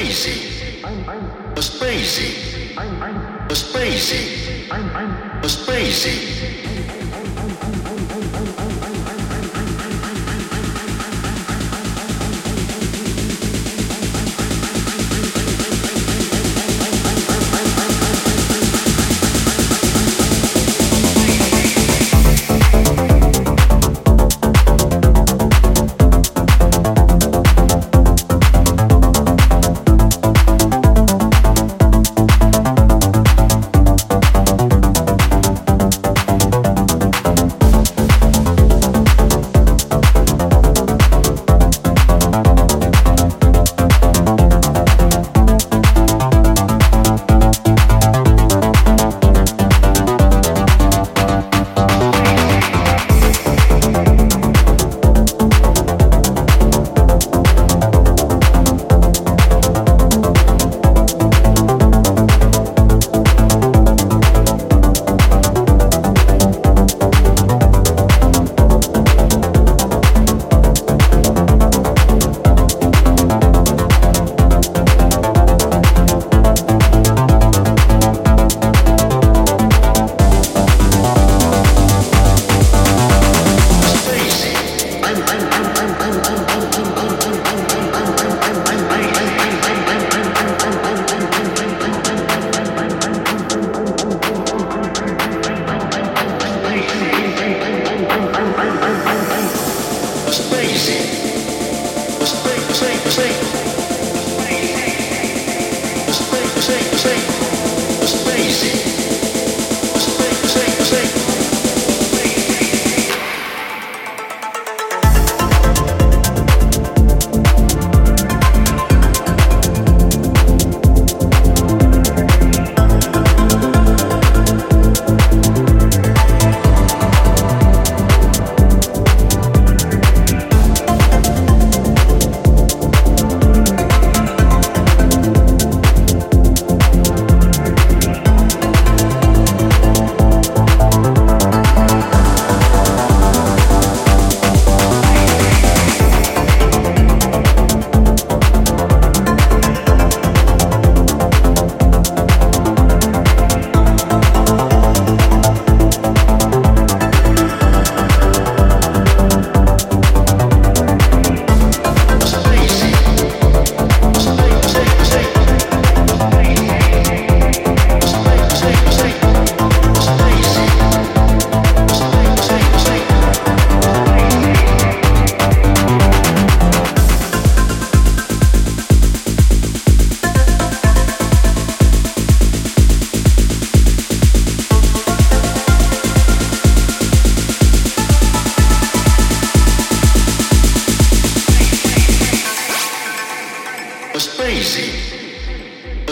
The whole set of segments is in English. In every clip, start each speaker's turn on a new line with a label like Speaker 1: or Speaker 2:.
Speaker 1: crazy. Was crazy. Was crazy. crazy.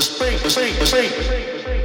Speaker 1: Spring, spring, spring.